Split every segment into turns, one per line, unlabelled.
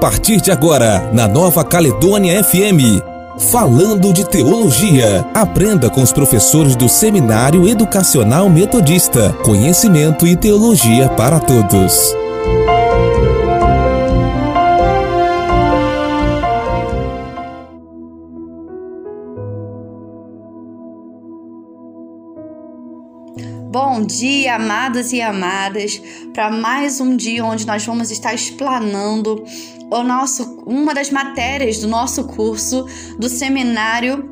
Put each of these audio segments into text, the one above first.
partir de agora, na Nova Caledônia FM. Falando de Teologia. Aprenda com os professores do Seminário Educacional Metodista. Conhecimento e teologia para todos.
Bom dia, amados e amadas, para mais um dia onde nós vamos estar explanando o nosso, uma das matérias do nosso curso do Seminário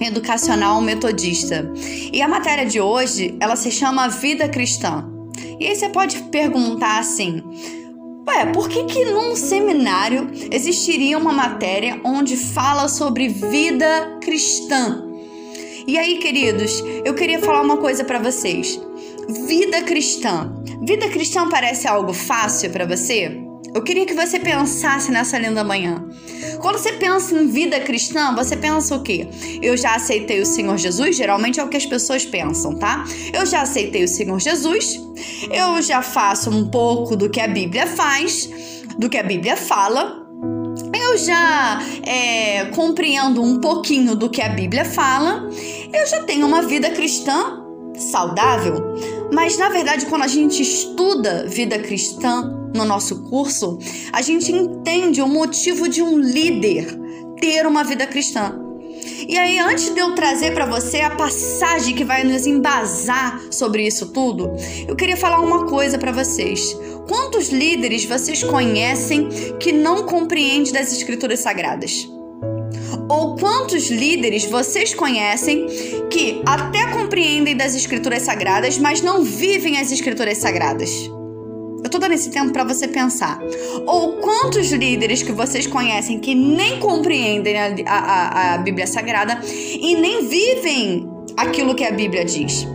Educacional Metodista. E a matéria de hoje, ela se chama Vida Cristã. E aí você pode perguntar assim: Ué, por que que num seminário existiria uma matéria onde fala sobre vida cristã? E aí, queridos, eu queria falar uma coisa para vocês. Vida cristã. Vida cristã parece algo fácil para você? Eu queria que você pensasse nessa linda manhã. Quando você pensa em vida cristã, você pensa o quê? Eu já aceitei o Senhor Jesus? Geralmente é o que as pessoas pensam, tá? Eu já aceitei o Senhor Jesus, eu já faço um pouco do que a Bíblia faz, do que a Bíblia fala, eu já é, compreendo um pouquinho do que a Bíblia fala, eu já tenho uma vida cristã saudável. Mas na verdade, quando a gente estuda vida cristã no nosso curso, a gente entende o motivo de um líder ter uma vida cristã. E aí, antes de eu trazer para você a passagem que vai nos embasar sobre isso tudo, eu queria falar uma coisa para vocês. Quantos líderes vocês conhecem que não compreendem das escrituras sagradas? Ou quantos líderes vocês conhecem que até compreendem das escrituras sagradas, mas não vivem as escrituras sagradas? Eu tô dando esse tempo para você pensar. Ou quantos líderes que vocês conhecem que nem compreendem a, a, a Bíblia Sagrada e nem vivem aquilo que a Bíblia diz?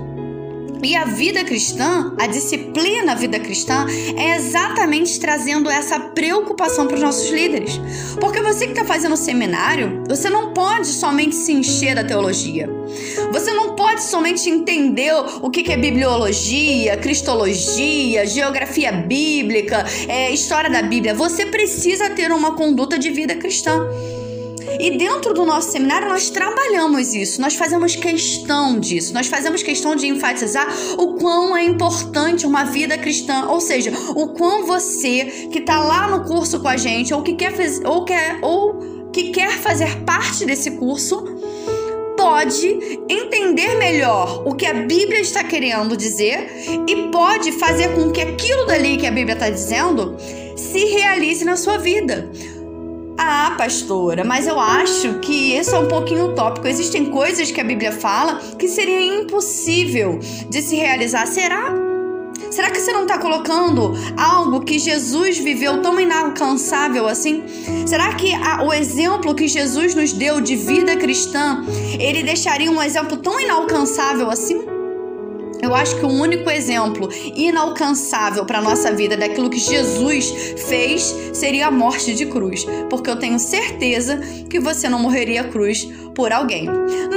E a vida cristã, a disciplina vida cristã, é exatamente trazendo essa preocupação para os nossos líderes. Porque você que está fazendo seminário, você não pode somente se encher da teologia. Você não pode somente entender o que é bibliologia, cristologia, geografia bíblica, é, história da Bíblia. Você precisa ter uma conduta de vida cristã. E dentro do nosso seminário nós trabalhamos isso, nós fazemos questão disso, nós fazemos questão de enfatizar o quão é importante uma vida cristã, ou seja, o quão você que está lá no curso com a gente ou que quer, ou quer, ou que quer fazer parte desse curso pode entender melhor o que a Bíblia está querendo dizer e pode fazer com que aquilo dali que a Bíblia está dizendo se realize na sua vida. Ah, pastora, mas eu acho que isso é um pouquinho utópico. Existem coisas que a Bíblia fala que seria impossível de se realizar. Será? Será que você não está colocando algo que Jesus viveu tão inalcançável assim? Será que a, o exemplo que Jesus nos deu de vida cristã, ele deixaria um exemplo tão inalcançável assim? Eu acho que o único exemplo inalcançável para nossa vida daquilo que Jesus fez seria a morte de cruz, porque eu tenho certeza que você não morreria cruz por alguém.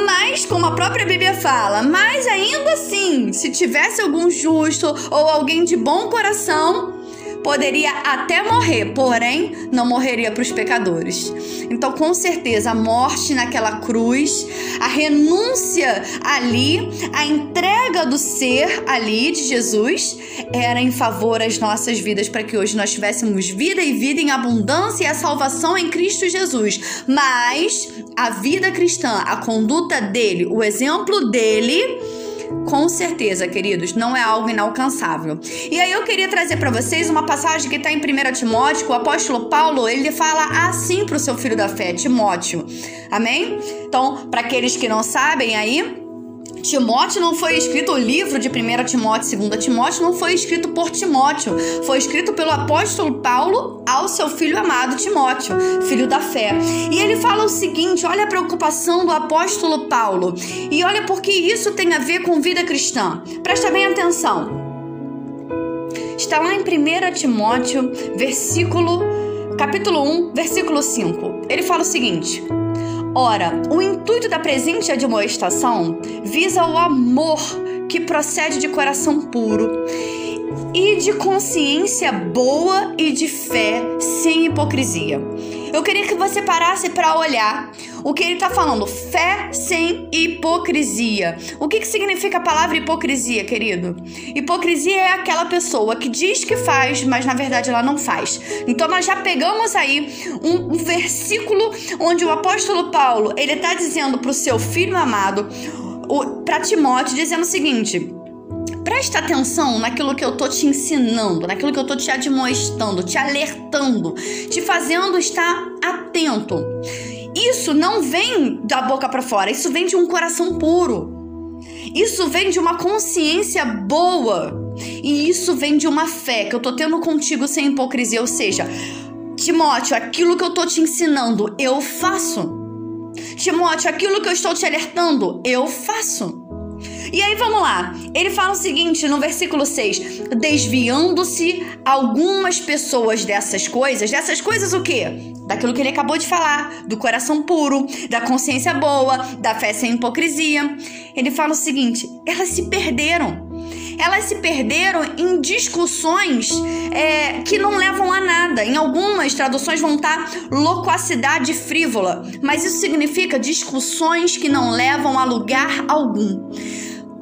Mas, como a própria Bíblia fala, mas ainda assim, se tivesse algum justo ou alguém de bom coração, poderia até morrer, porém não morreria para os pecadores. Então, com certeza, a morte naquela cruz, a renúncia ali, a entrega do ser ali de Jesus era em favor às nossas vidas para que hoje nós tivéssemos vida e vida em abundância e a salvação em Cristo Jesus. Mas a vida cristã, a conduta dele, o exemplo dele com certeza, queridos, não é algo inalcançável. E aí eu queria trazer para vocês uma passagem que está em 1 Timóteo, o apóstolo Paulo, ele fala assim para o seu filho da fé, Timóteo. Amém? Então, para aqueles que não sabem aí, Timóteo não foi escrito, o livro de 1 Timóteo e 2 Timóteo não foi escrito por Timóteo, foi escrito pelo apóstolo Paulo ao seu filho amado Timóteo, filho da fé. E ele fala o seguinte: olha a preocupação do apóstolo Paulo, e olha porque isso tem a ver com vida cristã. Presta bem atenção. Está lá em 1 Timóteo, versículo, capítulo 1, versículo 5. Ele fala o seguinte: Ora, o intuito da presente admoestação visa o amor que procede de coração puro e de consciência boa e de fé sem hipocrisia. Eu queria que você parasse para olhar o que ele está falando. Fé sem hipocrisia. O que, que significa a palavra hipocrisia, querido? Hipocrisia é aquela pessoa que diz que faz, mas na verdade ela não faz. Então nós já pegamos aí um, um versículo onde o apóstolo Paulo ele está dizendo para o seu filho amado, para Timóteo, dizendo o seguinte Presta atenção naquilo que eu tô te ensinando, naquilo que eu tô te admoestando, te alertando, te fazendo estar atento. Isso não vem da boca para fora, isso vem de um coração puro. Isso vem de uma consciência boa. E isso vem de uma fé que eu tô tendo contigo sem hipocrisia, ou seja, Timóteo, aquilo que eu tô te ensinando, eu faço. Timóteo, aquilo que eu estou te alertando, eu faço. E aí vamos lá. Ele fala o seguinte no versículo 6: desviando-se algumas pessoas dessas coisas, dessas coisas o quê? Daquilo que ele acabou de falar, do coração puro, da consciência boa, da fé sem hipocrisia. Ele fala o seguinte: elas se perderam. Elas se perderam em discussões é, que não levam a nada. Em algumas traduções vão estar loquacidade frívola, mas isso significa discussões que não levam a lugar algum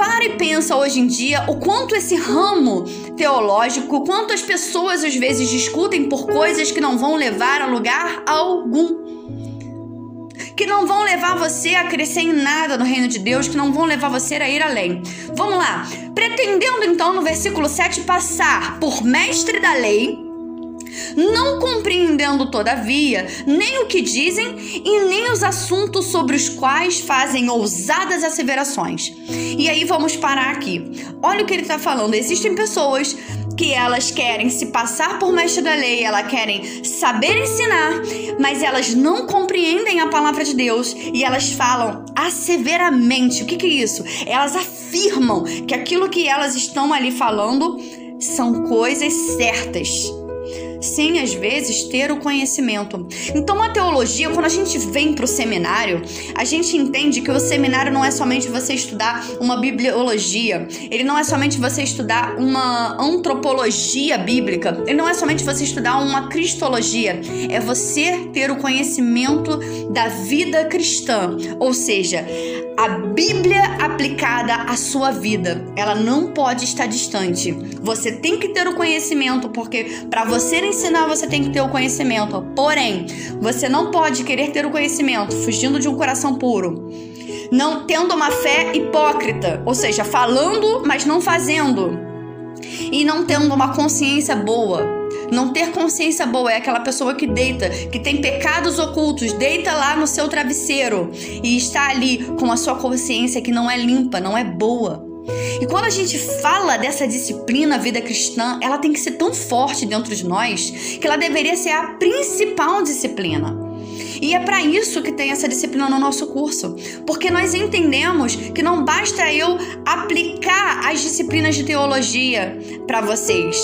para e pensa hoje em dia o quanto esse ramo teológico, quanto as pessoas às vezes discutem por coisas que não vão levar a lugar algum. Que não vão levar você a crescer em nada no reino de Deus, que não vão levar você a ir além. Vamos lá. Pretendendo então no versículo 7 passar por mestre da lei, não compreendendo, todavia, nem o que dizem e nem os assuntos sobre os quais fazem ousadas asseverações. E aí vamos parar aqui. Olha o que ele está falando. Existem pessoas que elas querem se passar por mestre da lei, elas querem saber ensinar, mas elas não compreendem a palavra de Deus e elas falam asseveramente. O que, que é isso? Elas afirmam que aquilo que elas estão ali falando são coisas certas sem às vezes ter o conhecimento. Então, a teologia, quando a gente vem para o seminário, a gente entende que o seminário não é somente você estudar uma bibliologia, ele não é somente você estudar uma antropologia bíblica, ele não é somente você estudar uma cristologia, é você ter o conhecimento da vida cristã, ou seja, a Bíblia aplicada à sua vida, ela não pode estar distante. Você tem que ter o conhecimento, porque para você ensinar você tem que ter o conhecimento. Porém, você não pode querer ter o conhecimento fugindo de um coração puro. Não tendo uma fé hipócrita, ou seja, falando, mas não fazendo. E não tendo uma consciência boa. Não ter consciência boa é aquela pessoa que deita, que tem pecados ocultos, deita lá no seu travesseiro e está ali com a sua consciência que não é limpa, não é boa. E quando a gente fala dessa disciplina vida cristã, ela tem que ser tão forte dentro de nós que ela deveria ser a principal disciplina. E é para isso que tem essa disciplina no nosso curso, porque nós entendemos que não basta eu aplicar as disciplinas de teologia para vocês.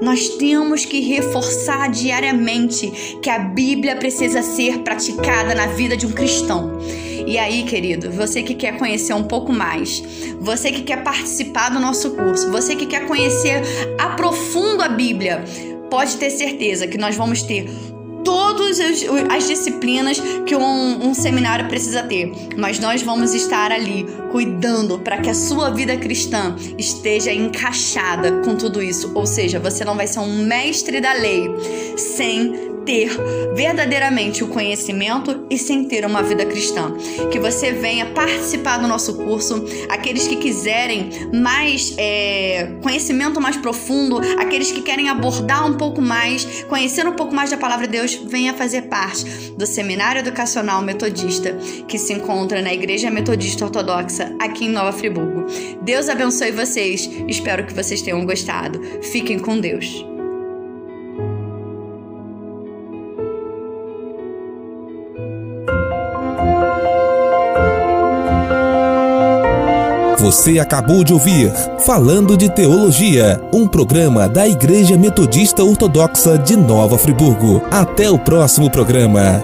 Nós temos que reforçar diariamente que a Bíblia precisa ser praticada na vida de um cristão. E aí, querido, você que quer conhecer um pouco mais, você que quer participar do nosso curso, você que quer conhecer a profundo a Bíblia, pode ter certeza que nós vamos ter todas as disciplinas que um, um, seminário precisa ter, mas nós vamos estar ali cuidando para que a sua vida cristã esteja encaixada com tudo isso. Ou seja, você não vai ser um mestre da lei sem ter verdadeiramente o conhecimento e sem ter uma vida cristã. Que você venha participar do nosso curso, aqueles que quiserem mais é, conhecimento mais profundo, aqueles que querem abordar um pouco mais, conhecer um pouco mais da palavra de Deus, venha fazer parte do Seminário Educacional Metodista que se encontra na Igreja Metodista Ortodoxa aqui em Nova Friburgo. Deus abençoe vocês, espero que vocês tenham gostado. Fiquem com Deus.
Você acabou de ouvir Falando de Teologia, um programa da Igreja Metodista Ortodoxa de Nova Friburgo. Até o próximo programa.